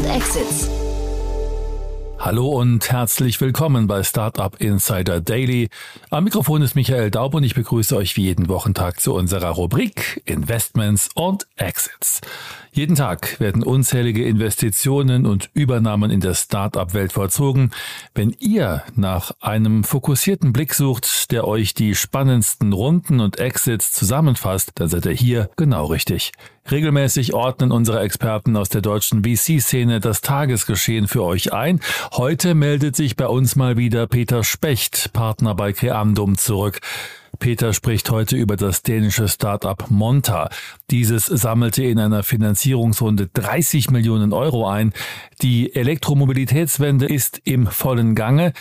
und Exits. Hallo und herzlich willkommen bei Startup Insider Daily. Am Mikrofon ist Michael Daub und ich begrüße euch wie jeden Wochentag zu unserer Rubrik Investments und Exits. Jeden Tag werden unzählige Investitionen und Übernahmen in der Startup-Welt vollzogen. Wenn ihr nach einem fokussierten Blick sucht, der euch die spannendsten Runden und Exits zusammenfasst, dann seid ihr hier genau richtig. Regelmäßig ordnen unsere Experten aus der deutschen VC-Szene das Tagesgeschehen für euch ein. Heute meldet sich bei uns mal wieder Peter Specht, Partner bei Creandum, zurück. Peter spricht heute über das dänische Start-up Monta. Dieses sammelte in einer Finanzierungsrunde 30 Millionen Euro ein. Die Elektromobilitätswende ist im vollen Gange.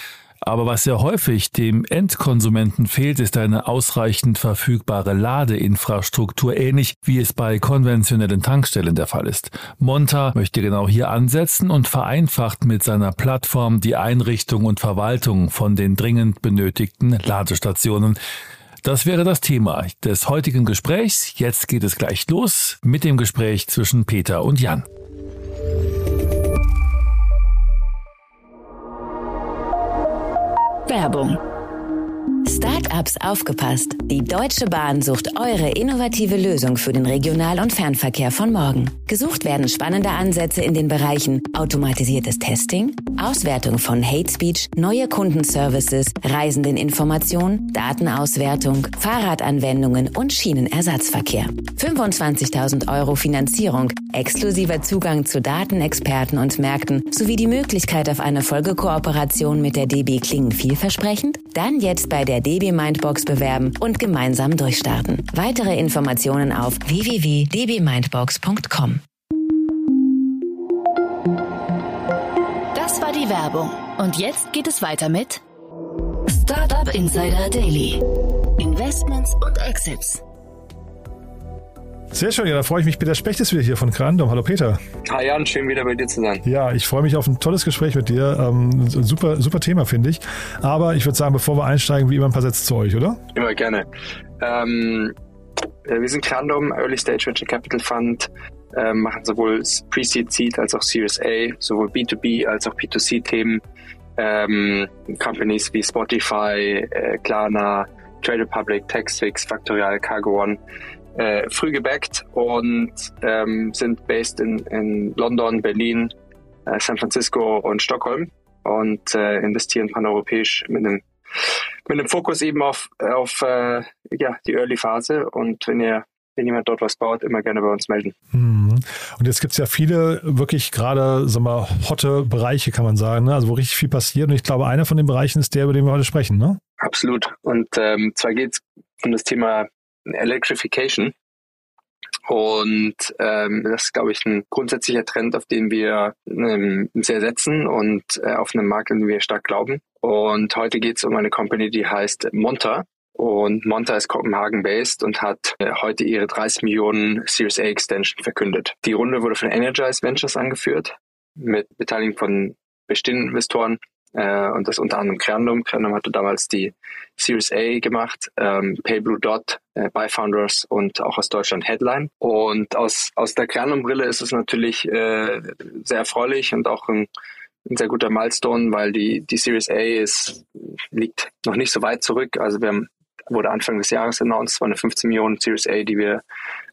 Aber was sehr häufig dem Endkonsumenten fehlt, ist eine ausreichend verfügbare Ladeinfrastruktur, ähnlich wie es bei konventionellen Tankstellen der Fall ist. Monta möchte genau hier ansetzen und vereinfacht mit seiner Plattform die Einrichtung und Verwaltung von den dringend benötigten Ladestationen. Das wäre das Thema des heutigen Gesprächs. Jetzt geht es gleich los mit dem Gespräch zwischen Peter und Jan. Werbung Startups aufgepasst. Die Deutsche Bahn sucht eure innovative Lösung für den Regional- und Fernverkehr von morgen. Gesucht werden spannende Ansätze in den Bereichen automatisiertes Testing, Auswertung von Hate Speech, neue Kundenservices, Reisendeninformation, Datenauswertung, Fahrradanwendungen und Schienenersatzverkehr. 25.000 Euro Finanzierung, exklusiver Zugang zu Datenexperten und Märkten sowie die Möglichkeit auf eine Folgekooperation mit der DB klingen vielversprechend? Dann jetzt bei der DB Mindbox bewerben und gemeinsam durchstarten. Weitere Informationen auf www.dbmindbox.com. Werbung. Und jetzt geht es weiter mit Startup Insider Daily. Investments und Exits. Sehr schön, ja, da freue ich mich. Peter Specht ist wieder hier von Grandom. Hallo Peter. Hi Jan, schön wieder bei dir zu sein. Ja, ich freue mich auf ein tolles Gespräch mit dir. Ähm, super, super Thema, finde ich. Aber ich würde sagen, bevor wir einsteigen, wie immer ein paar Sätze zu euch, oder? Immer gerne. Ähm, äh, wir sind Grandom, Early Stage Venture Capital Fund, äh, machen sowohl Pre-Seed, Seed als auch Series A, sowohl B2B als auch B2C-Themen. Ähm, Companies wie Spotify, äh, Klarna, Trade Republic, Taxfix, Factorial, Cargo One äh, früh gebackt und ähm, sind based in, in London, Berlin, äh, San Francisco und Stockholm und äh, investieren paneuropäisch mit einem mit einem Fokus eben auf, auf äh, ja, die Early-Phase und wenn ihr wenn jemand dort was baut, immer gerne bei uns melden. Mhm. Und jetzt gibt es ja viele wirklich gerade, sagen wir, hotte Bereiche, kann man sagen, ne? also wo richtig viel passiert. Und ich glaube, einer von den Bereichen ist der, über den wir heute sprechen, ne? Absolut. Und ähm, zwar geht es um das Thema Electrification. Und ähm, das ist, glaube ich, ein grundsätzlicher Trend, auf den wir ähm, sehr setzen und äh, auf einem Markt, in den wir stark glauben. Und heute geht es um eine Company, die heißt Monta. Und Monta ist Kopenhagen-based und hat äh, heute ihre 30 Millionen Series A Extension verkündet. Die Runde wurde von Energize Ventures angeführt, mit Beteiligung von bestehenden Investoren äh, und das unter anderem Crandom. Crandom hatte damals die Series A gemacht, ähm, PayBlue Dot, äh, Byfounders und auch aus Deutschland Headline. Und aus, aus der Crandom-Brille ist es natürlich äh, sehr erfreulich und auch ein, ein sehr guter Milestone, weil die, die Series A ist, liegt noch nicht so weit zurück. Also wir haben wurde Anfang des Jahres announced, es war eine 15 Millionen Series A, die wir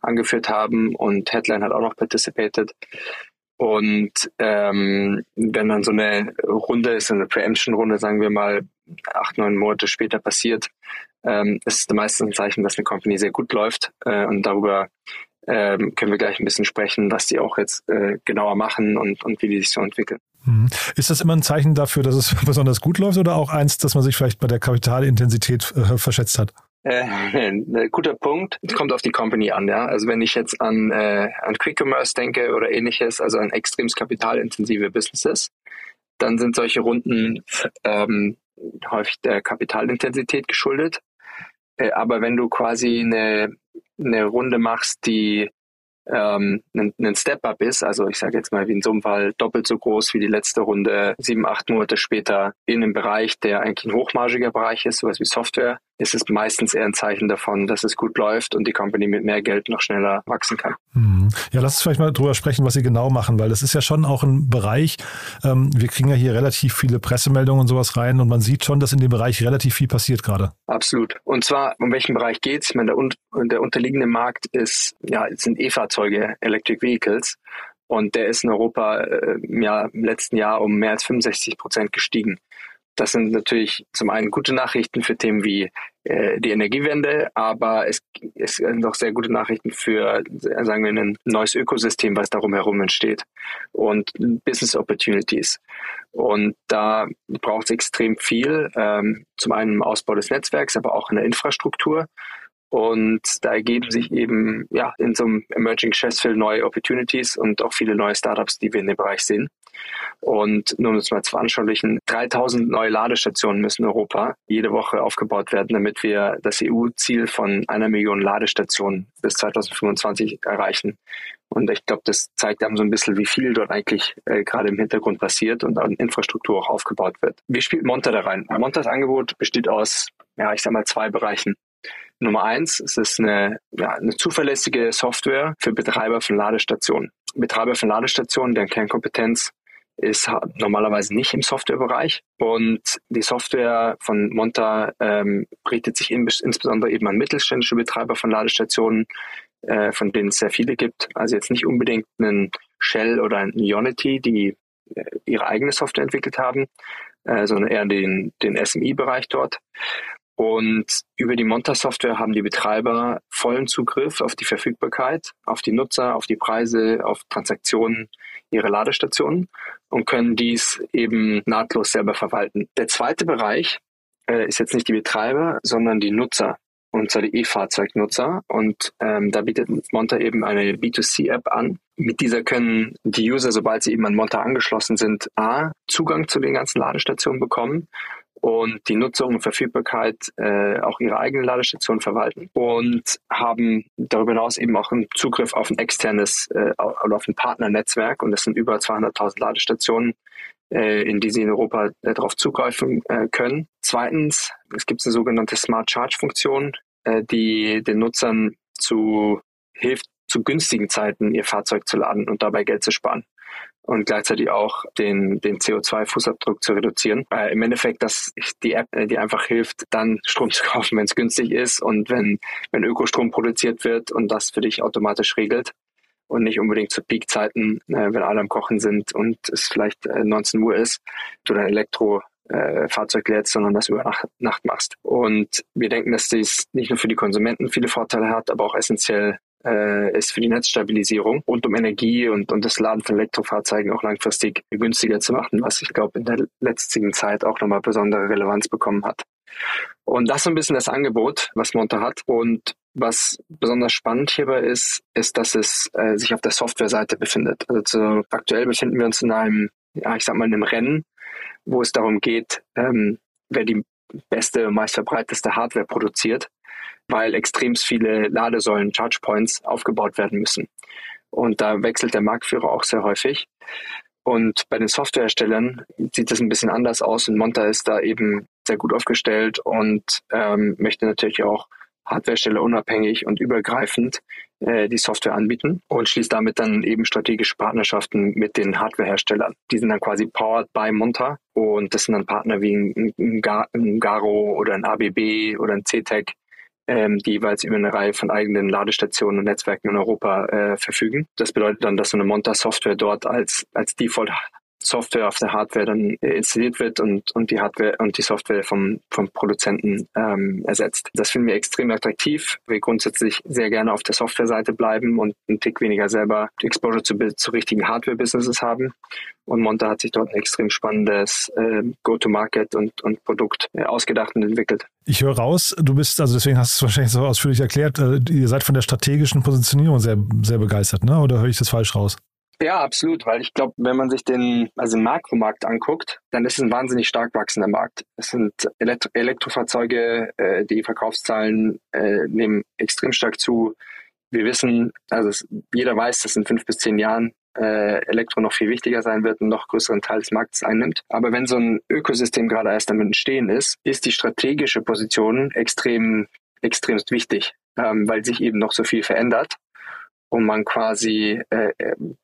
angeführt haben und Headline hat auch noch participated. Und ähm, wenn dann so eine Runde ist, eine Preemption-Runde, sagen wir mal, acht, neun Monate später passiert, ähm, ist meistens ein Zeichen, dass eine Company sehr gut läuft. Äh, und darüber ähm, können wir gleich ein bisschen sprechen, was die auch jetzt äh, genauer machen und, und wie die sich so entwickeln. Mhm. Ist das immer ein Zeichen dafür, dass es besonders gut läuft oder auch eins, dass man sich vielleicht bei der Kapitalintensität äh, verschätzt hat? Äh, guter Punkt. Es kommt auf die Company an, ja. Also wenn ich jetzt an, äh, an Quick Commerce denke oder ähnliches, also an extrem kapitalintensive Businesses, dann sind solche Runden ähm, häufig der Kapitalintensität geschuldet. Äh, aber wenn du quasi eine, eine Runde machst, die ähm, ein, ein Step-up ist, also ich sage jetzt mal wie in so einem Fall doppelt so groß wie die letzte Runde, sieben, acht Monate später in einem Bereich, der eigentlich ein hochmargiger Bereich ist, sowas wie Software, ist es meistens eher ein Zeichen davon, dass es gut läuft und die Company mit mehr Geld noch schneller wachsen kann. Mhm. Ja, lass uns vielleicht mal drüber sprechen, was Sie genau machen, weil das ist ja schon auch ein Bereich, ähm, wir kriegen ja hier relativ viele Pressemeldungen und sowas rein und man sieht schon, dass in dem Bereich relativ viel passiert gerade. Absolut. Und zwar, um welchen Bereich geht es? Ich meine, der, der unterliegende Markt ist, ja, sind E-Fahrzeuge, Electric Vehicles. Und der ist in Europa äh, ja, im letzten Jahr um mehr als 65 Prozent gestiegen. Das sind natürlich zum einen gute Nachrichten für Themen wie äh, die Energiewende, aber es, es sind auch sehr gute Nachrichten für, sagen wir, ein neues Ökosystem, was darum herum entsteht und Business Opportunities. Und da braucht es extrem viel, ähm, zum einen im Ausbau des Netzwerks, aber auch in der Infrastruktur. Und da ergeben sich eben ja in so einem Emerging Sheffield neue Opportunities und auch viele neue Startups, die wir in dem Bereich sehen. Und nur um es mal zu veranschaulichen, 3000 neue Ladestationen müssen in Europa jede Woche aufgebaut werden, damit wir das EU-Ziel von einer Million Ladestationen bis 2025 erreichen. Und ich glaube, das zeigt einem so ein bisschen, wie viel dort eigentlich äh, gerade im Hintergrund passiert und an Infrastruktur auch aufgebaut wird. Wie spielt Monta da rein? Montas Angebot besteht aus, ja, ich sag mal, zwei Bereichen. Nummer eins, es ist eine, ja, eine zuverlässige Software für Betreiber von Ladestationen. Betreiber von Ladestationen, deren Kernkompetenz ist normalerweise nicht im Softwarebereich. Und die Software von Monta ähm, richtet sich in, insbesondere eben an mittelständische Betreiber von Ladestationen, äh, von denen es sehr viele gibt. Also jetzt nicht unbedingt einen Shell oder ein Ionity, die äh, ihre eigene Software entwickelt haben, äh, sondern eher den, den SMI-Bereich dort. Und über die Monta-Software haben die Betreiber vollen Zugriff auf die Verfügbarkeit, auf die Nutzer, auf die Preise, auf Transaktionen ihrer Ladestationen und können dies eben nahtlos selber verwalten. Der zweite Bereich äh, ist jetzt nicht die Betreiber, sondern die Nutzer und zwar die E-Fahrzeugnutzer. Und ähm, da bietet Monta eben eine B2C-App an. Mit dieser können die User, sobald sie eben an Monta angeschlossen sind, A, Zugang zu den ganzen Ladestationen bekommen und die Nutzung und Verfügbarkeit äh, auch ihre eigene Ladestation verwalten und haben darüber hinaus eben auch einen Zugriff auf ein externes äh, oder auf ein Partnernetzwerk und das sind über 200.000 Ladestationen, äh, in die sie in Europa äh, darauf zugreifen äh, können. Zweitens, es gibt eine sogenannte Smart Charge Funktion, äh, die den Nutzern zu hilft, zu günstigen Zeiten ihr Fahrzeug zu laden und dabei Geld zu sparen und gleichzeitig auch den, den CO2-Fußabdruck zu reduzieren. Äh, Im Endeffekt, dass die App, äh, die einfach hilft, dann Strom zu kaufen, wenn es günstig ist und wenn, wenn Ökostrom produziert wird und das für dich automatisch regelt und nicht unbedingt zu Peakzeiten, äh, wenn alle am Kochen sind und es vielleicht äh, 19 Uhr ist, du dein Elektro äh, lädst, sondern das über Nacht, Nacht machst. Und wir denken, dass dies nicht nur für die Konsumenten viele Vorteile hat, aber auch essentiell äh, ist für die Netzstabilisierung und um Energie und, und das Laden von Elektrofahrzeugen auch langfristig günstiger zu machen, was ich glaube in der letzten Zeit auch nochmal besondere Relevanz bekommen hat. Und das ist ein bisschen das Angebot, was Monta hat. Und was besonders spannend hierbei ist, ist, dass es äh, sich auf der Softwareseite befindet. Also aktuell befinden wir uns in einem, ja, ich sag mal, in einem Rennen, wo es darum geht, ähm, wer die beste, meist verbreiteste Hardware produziert weil extrem viele Ladesäulen, Charge Points aufgebaut werden müssen. Und da wechselt der Marktführer auch sehr häufig. Und bei den Softwareherstellern sieht das ein bisschen anders aus und Monta ist da eben sehr gut aufgestellt und ähm, möchte natürlich auch Hardwaresteller unabhängig und übergreifend äh, die Software anbieten und schließt damit dann eben strategische Partnerschaften mit den Hardwareherstellern. Die sind dann quasi powered by Monta und das sind dann Partner wie ein, ein Garo oder ein ABB oder ein CTEC, ähm, die jeweils über eine Reihe von eigenen Ladestationen und Netzwerken in Europa äh, verfügen. Das bedeutet dann, dass so eine Monta-Software dort als, als Default Software auf der Hardware dann äh, installiert wird und, und die Hardware und die Software vom, vom Produzenten ähm, ersetzt. Das finden wir extrem attraktiv. Wir grundsätzlich sehr gerne auf der Software-Seite bleiben und einen Tick weniger selber Exposure zu, zu richtigen Hardware-Businesses haben. Und Monta hat sich dort ein extrem spannendes äh, Go-to-Market und, und Produkt äh, ausgedacht und entwickelt. Ich höre raus, du bist, also deswegen hast du es wahrscheinlich so ausführlich erklärt, äh, ihr seid von der strategischen Positionierung sehr, sehr begeistert, ne? oder höre ich das falsch raus? Ja, absolut, weil ich glaube, wenn man sich den, also den Makromarkt anguckt, dann ist es ein wahnsinnig stark wachsender Markt. Es sind Elektro Elektrofahrzeuge, äh, die Verkaufszahlen äh, nehmen extrem stark zu. wir wissen, also es, jeder weiß, dass in fünf bis zehn Jahren äh, Elektro noch viel wichtiger sein wird und noch größeren Teil des Marktes einnimmt. Aber wenn so ein Ökosystem gerade erst damit entstehen ist, ist die strategische Position extrem, extremst wichtig, ähm, weil sich eben noch so viel verändert und man quasi äh,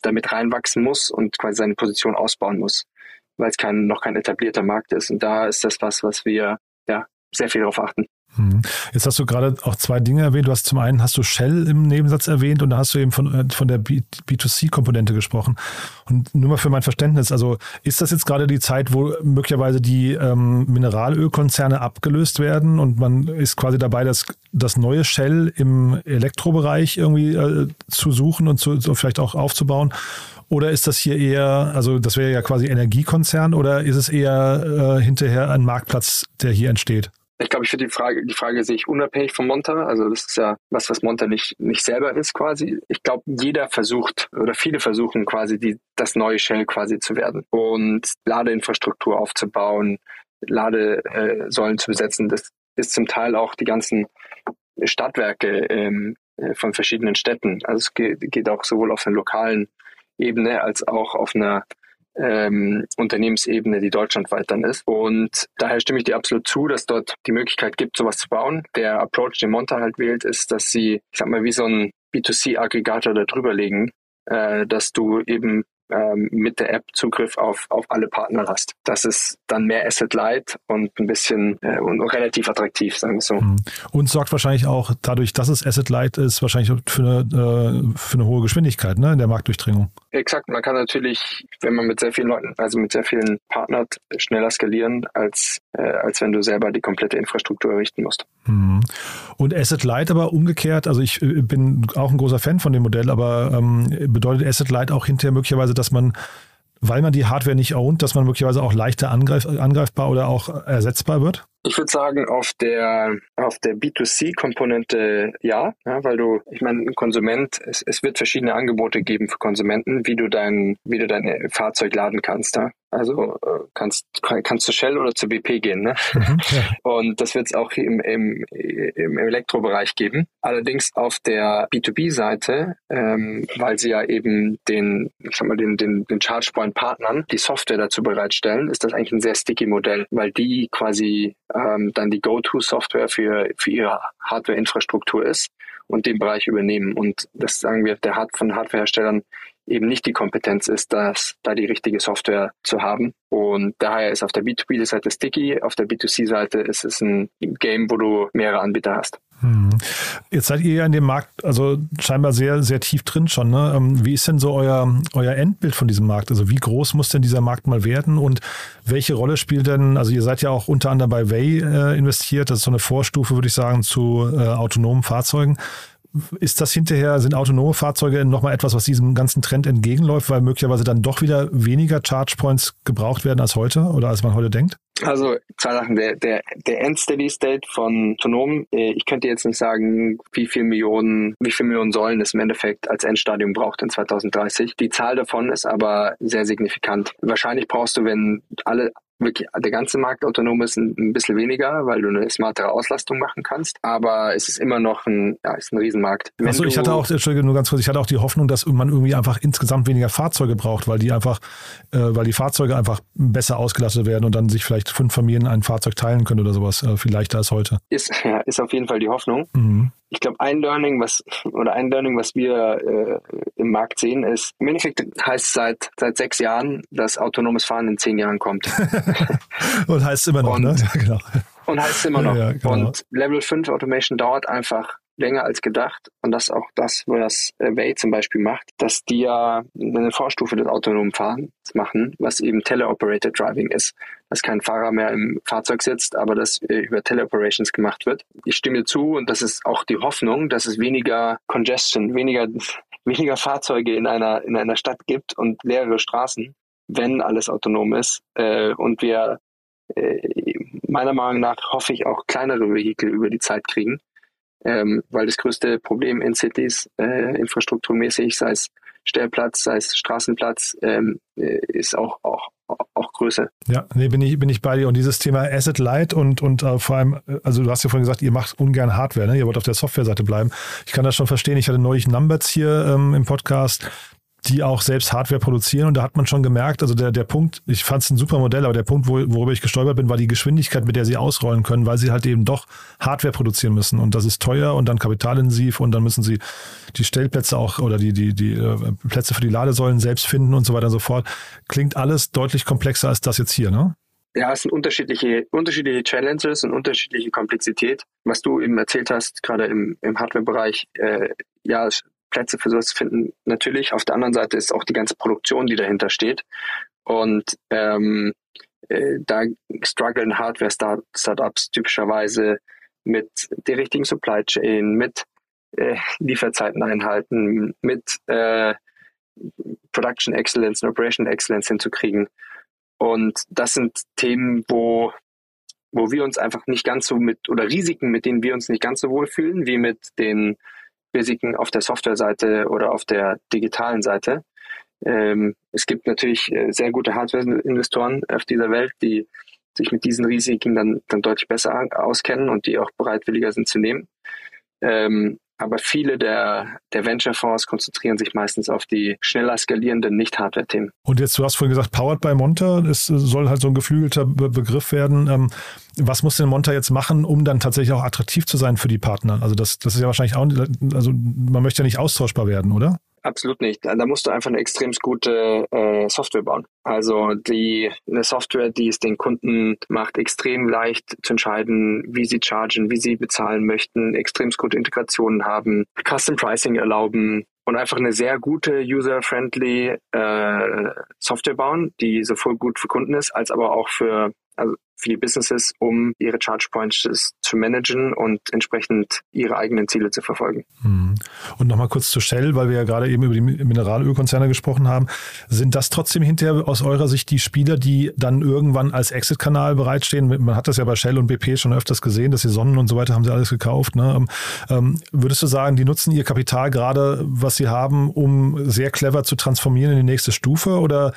damit reinwachsen muss und quasi seine Position ausbauen muss, weil es kein, noch kein etablierter Markt ist. Und da ist das was, was wir ja sehr viel darauf achten. Hm. Jetzt hast du gerade auch zwei Dinge erwähnt. Du hast zum einen hast du Shell im Nebensatz erwähnt und da hast du eben von, äh, von der B2C-Komponente gesprochen. Und nur mal für mein Verständnis, also ist das jetzt gerade die Zeit, wo möglicherweise die ähm, Mineralölkonzerne abgelöst werden und man ist quasi dabei, das, das neue Shell im Elektrobereich irgendwie äh, zu suchen und zu, so vielleicht auch aufzubauen? Oder ist das hier eher, also das wäre ja quasi Energiekonzern oder ist es eher äh, hinterher ein Marktplatz, der hier entsteht? Ich glaube, ich finde die Frage, die Frage sehe ich unabhängig von Monta. Also das ist ja was, was Monta nicht, nicht selber ist quasi. Ich glaube, jeder versucht oder viele versuchen quasi die, das neue Shell quasi zu werden und Ladeinfrastruktur aufzubauen, Ladesäulen zu besetzen. Das ist zum Teil auch die ganzen Stadtwerke ähm, äh, von verschiedenen Städten. Also es geht auch sowohl auf einer lokalen Ebene als auch auf einer ähm, Unternehmensebene, die deutschlandweit dann ist. Und daher stimme ich dir absolut zu, dass dort die Möglichkeit gibt, sowas zu bauen. Der Approach, den Monta halt wählt, ist, dass sie, ich sag mal, wie so ein B2C-Aggregator da drüber legen, äh, dass du eben ähm, mit der App Zugriff auf, auf alle Partner hast. Das ist dann mehr Asset Light und ein bisschen äh, und relativ attraktiv, sagen wir so. Mhm. Und sorgt wahrscheinlich auch dadurch, dass es Asset Light ist, wahrscheinlich für eine, äh, für eine hohe Geschwindigkeit ne, in der Marktdurchdringung. Exakt, man kann natürlich, wenn man mit sehr vielen Leuten, also mit sehr vielen Partnern schneller skalieren, als, äh, als wenn du selber die komplette Infrastruktur errichten musst. Mhm. Und Asset Light aber umgekehrt, also ich äh, bin auch ein großer Fan von dem Modell, aber ähm, bedeutet Asset Light auch hinterher möglicherweise, dass man weil man die Hardware nicht ownt, dass man möglicherweise auch leichter angreif, angreifbar oder auch ersetzbar wird? Ich würde sagen, auf der, auf der B2C-Komponente ja, ja, weil du, ich meine, ein Konsument, es, es wird verschiedene Angebote geben für Konsumenten, wie du dein, wie du dein Fahrzeug laden kannst. Ja? Also äh, kannst, kannst du Shell oder zu BP gehen. Ne? Mhm, ja. Und das wird es auch im, im, im Elektrobereich geben. Allerdings auf der B2B-Seite, ähm, weil sie ja eben den, ich sag mal, den, den, den ChargePoint-Partnern die Software dazu bereitstellen, ist das eigentlich ein sehr sticky Modell, weil die quasi ähm, dann die Go-To-Software für, für ihre Hardware-Infrastruktur ist und den Bereich übernehmen. Und das sagen wir der Hard von Hardwareherstellern eben nicht die Kompetenz ist, das, da die richtige Software zu haben. Und daher ist auf der B2B-Seite sticky, auf der B2C-Seite ist es ein Game, wo du mehrere Anbieter hast. Hm. Jetzt seid ihr ja in dem Markt, also scheinbar sehr, sehr tief drin schon. Ne? Ähm, wie ist denn so euer, euer Endbild von diesem Markt? Also wie groß muss denn dieser Markt mal werden und welche Rolle spielt denn, also ihr seid ja auch unter anderem bei Way äh, investiert, das ist so eine Vorstufe, würde ich sagen, zu äh, autonomen Fahrzeugen ist das hinterher, sind autonome Fahrzeuge nochmal etwas, was diesem ganzen Trend entgegenläuft, weil möglicherweise dann doch wieder weniger Charge Points gebraucht werden als heute oder als man heute denkt? Also zwei Sachen. Der, der, der End-Steady State von autonomen, äh, ich könnte jetzt nicht sagen, wie viel Millionen, wie viel Millionen Säulen es im Endeffekt als Endstadium braucht in 2030. Die Zahl davon ist aber sehr signifikant. Wahrscheinlich brauchst du, wenn alle wirklich der ganze Markt autonom ist, ein, ein bisschen weniger, weil du eine smartere Auslastung machen kannst. Aber es ist immer noch ein, ja, ist ein Riesenmarkt. Achso, ich hatte auch, Entschuldigung, nur ganz kurz, ich hatte auch die Hoffnung, dass man irgendwie einfach insgesamt weniger Fahrzeuge braucht, weil die einfach, äh, weil die Fahrzeuge einfach besser ausgelastet werden und dann sich vielleicht fünf Familien ein Fahrzeug teilen können oder sowas, äh, viel leichter als heute. Ist, ja, ist auf jeden Fall die Hoffnung. Mhm ich glaube, ein Learning, was oder ein Learning, was wir äh, im Markt sehen, ist im Endeffekt heißt seit seit sechs Jahren, dass autonomes Fahren in zehn Jahren kommt. und heißt immer noch, ne? und, ne? Ja, genau. Und heißt immer noch. Ja, genau. Und Level 5 Automation dauert einfach länger als gedacht. Und das ist auch das, was äh, Way zum Beispiel macht, dass die ja eine Vorstufe des autonomen Fahrens machen, was eben Teleoperated Driving ist. Dass kein Fahrer mehr im Fahrzeug sitzt, aber das äh, über Teleoperations gemacht wird. Ich stimme zu und das ist auch die Hoffnung, dass es weniger Congestion, weniger, weniger Fahrzeuge in einer, in einer Stadt gibt und leere Straßen, wenn alles autonom ist äh, und wir äh, meiner Meinung nach hoffe ich auch kleinere Vehikel über die Zeit kriegen, ähm, weil das größte Problem in Cities äh, infrastrukturmäßig, sei es Stellplatz, sei es Straßenplatz, ähm, äh, ist auch, auch, auch Größe. Ja, nee, bin ich, bin ich bei dir. Und dieses Thema Asset Light und, und uh, vor allem, äh, also du hast ja vorhin gesagt, ihr macht ungern Hardware, ne? Ihr wollt auf der Softwareseite bleiben. Ich kann das schon verstehen. Ich hatte neulich Numbers hier ähm, im Podcast die auch selbst Hardware produzieren. Und da hat man schon gemerkt, also der, der Punkt, ich fand es ein super Modell, aber der Punkt, wo, worüber ich gestolpert bin, war die Geschwindigkeit, mit der sie ausrollen können, weil sie halt eben doch Hardware produzieren müssen. Und das ist teuer und dann kapitalintensiv und dann müssen sie die Stellplätze auch oder die, die, die äh, Plätze für die Ladesäulen selbst finden und so weiter und so fort. Klingt alles deutlich komplexer als das jetzt hier, ne? Ja, es sind unterschiedliche, unterschiedliche Challenges und unterschiedliche Komplexität. Was du eben erzählt hast, gerade im, im Hardware-Bereich, äh, ja, Plätze für sowas finden. Natürlich, auf der anderen Seite ist auch die ganze Produktion, die dahinter steht. Und ähm, äh, da strugglen Hardware-Startups typischerweise mit der richtigen Supply Chain, mit äh, Lieferzeiten einhalten, mit äh, Production Excellence und Operation Excellence hinzukriegen. Und das sind Themen, wo, wo wir uns einfach nicht ganz so mit, oder Risiken, mit denen wir uns nicht ganz so wohl fühlen, wie mit den Risiken auf der Softwareseite oder auf der digitalen Seite. Ähm, es gibt natürlich äh, sehr gute Hardware-Investoren auf dieser Welt, die sich mit diesen Risiken dann, dann deutlich besser auskennen und die auch bereitwilliger sind zu nehmen. Ähm, aber viele der, der Venture-Fonds konzentrieren sich meistens auf die schneller skalierenden Nicht-Hardware-Themen. Und jetzt, du hast vorhin gesagt, Powered by Monta, es soll halt so ein geflügelter Be Begriff werden. Ähm, was muss denn Monta jetzt machen, um dann tatsächlich auch attraktiv zu sein für die Partner? Also das, das ist ja wahrscheinlich auch, also man möchte ja nicht austauschbar werden, oder? Absolut nicht. Da musst du einfach eine extrem gute äh, Software bauen. Also die eine Software, die es den Kunden macht, extrem leicht zu entscheiden, wie sie chargen, wie sie bezahlen möchten, extrem gute Integrationen haben, Custom Pricing erlauben und einfach eine sehr gute user-friendly äh, Software bauen, die sowohl gut für Kunden ist, als aber auch für also die Businesses, um ihre Charge Points zu managen und entsprechend ihre eigenen Ziele zu verfolgen. Hm. Und nochmal kurz zu Shell, weil wir ja gerade eben über die Mineralölkonzerne gesprochen haben. Sind das trotzdem hinterher aus eurer Sicht die Spieler, die dann irgendwann als Exit-Kanal bereitstehen? Man hat das ja bei Shell und BP schon öfters gesehen, dass sie Sonnen und so weiter haben sie alles gekauft. Ne? Ähm, ähm würdest du sagen, die nutzen ihr Kapital gerade, was sie haben, um sehr clever zu transformieren in die nächste Stufe? Oder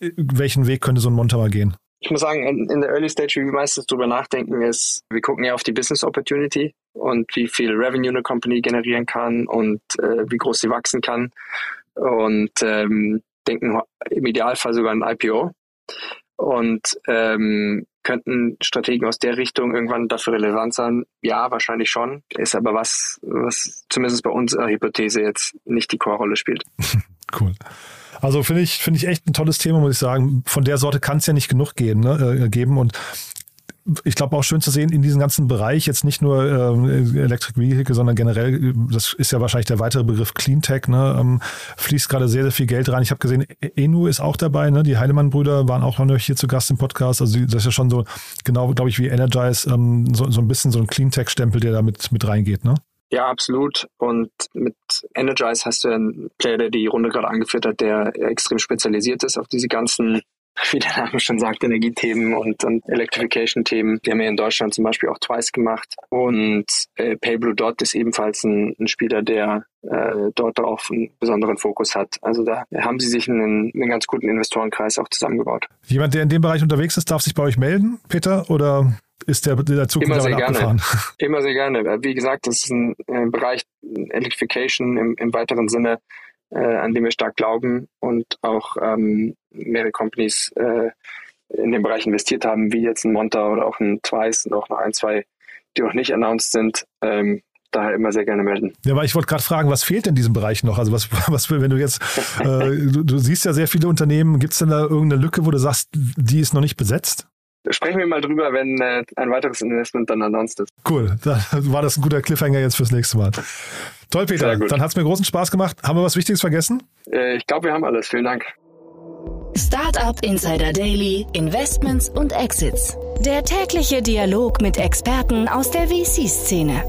äh, welchen Weg könnte so ein Montamer gehen? Ich muss sagen, in der Early Stage, wie wir meistens drüber nachdenken, ist, wir gucken ja auf die Business Opportunity und wie viel Revenue eine Company generieren kann und äh, wie groß sie wachsen kann. Und ähm, denken im Idealfall sogar ein IPO und ähm, könnten Strategen aus der Richtung irgendwann dafür relevant sein? Ja, wahrscheinlich schon. Ist aber was, was zumindest bei unserer Hypothese jetzt nicht die Core-Rolle spielt. cool. Also finde ich, finde ich echt ein tolles Thema, muss ich sagen. Von der Sorte kann es ja nicht genug gehen, ne, äh, geben. Und ich glaube auch schön zu sehen in diesem ganzen Bereich, jetzt nicht nur äh, Electric Vehicle, sondern generell, das ist ja wahrscheinlich der weitere Begriff Cleantech, ne, ähm, fließt gerade sehr, sehr viel Geld rein. Ich habe gesehen, Enu ist auch dabei, ne? die Heilemann-Brüder waren auch noch hier zu Gast im Podcast. Also das ist ja schon so, genau, glaube ich, wie Energize, ähm, so, so ein bisschen so ein Cleantech-Stempel, der da mit, mit reingeht, ne? Ja, absolut. Und mit Energize hast du einen Player, der die Runde gerade angeführt hat, der extrem spezialisiert ist auf diese ganzen, wie der Name schon sagt, Energiethemen und, und Electrification-Themen. Die haben ja in Deutschland zum Beispiel auch Twice gemacht. Und äh, PayBlue Dot ist ebenfalls ein, ein Spieler, der äh, dort auch einen besonderen Fokus hat. Also da haben sie sich einen, einen ganz guten Investorenkreis auch zusammengebaut. Jemand, der in dem Bereich unterwegs ist, darf sich bei euch melden, Peter? Oder ist der, der Zug Immer sehr gerne. Immer sehr gerne. Wie gesagt, das ist ein, ein Bereich Electrification im, im weiteren Sinne, äh, an dem wir stark glauben und auch ähm, mehrere Companies äh, in dem Bereich investiert haben, wie jetzt ein Monta oder auch ein Twice und auch noch ein, zwei, die noch nicht announced sind. Ähm, daher immer sehr gerne melden. Ja, aber ich wollte gerade fragen, was fehlt in diesem Bereich noch? Also was, was wenn du jetzt, äh, du, du, siehst ja sehr viele Unternehmen, gibt es denn da irgendeine Lücke, wo du sagst, die ist noch nicht besetzt? Sprechen wir mal drüber, wenn äh, ein weiteres Investment dann announced ist. Cool, dann war das ein guter Cliffhanger jetzt fürs nächste Mal. Toll, Peter. Dann hat es mir großen Spaß gemacht. Haben wir was Wichtiges vergessen? Äh, ich glaube, wir haben alles. Vielen Dank. Startup Insider Daily, Investments und Exits. Der tägliche Dialog mit Experten aus der VC-Szene.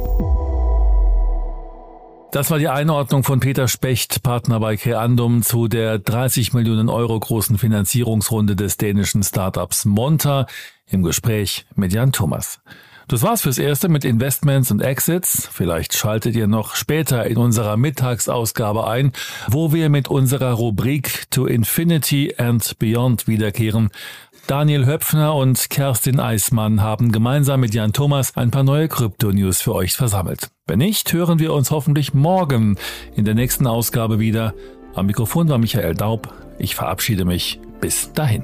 Das war die Einordnung von Peter Specht, Partner bei Creandum, zu der 30 Millionen Euro großen Finanzierungsrunde des dänischen Startups Monta im Gespräch mit Jan Thomas. Das war's fürs Erste mit Investments und Exits. Vielleicht schaltet ihr noch später in unserer Mittagsausgabe ein, wo wir mit unserer Rubrik To Infinity and Beyond wiederkehren. Daniel Höpfner und Kerstin Eismann haben gemeinsam mit Jan Thomas ein paar neue Krypto-News für euch versammelt. Wenn nicht, hören wir uns hoffentlich morgen in der nächsten Ausgabe wieder. Am Mikrofon war Michael Daub. Ich verabschiede mich. Bis dahin.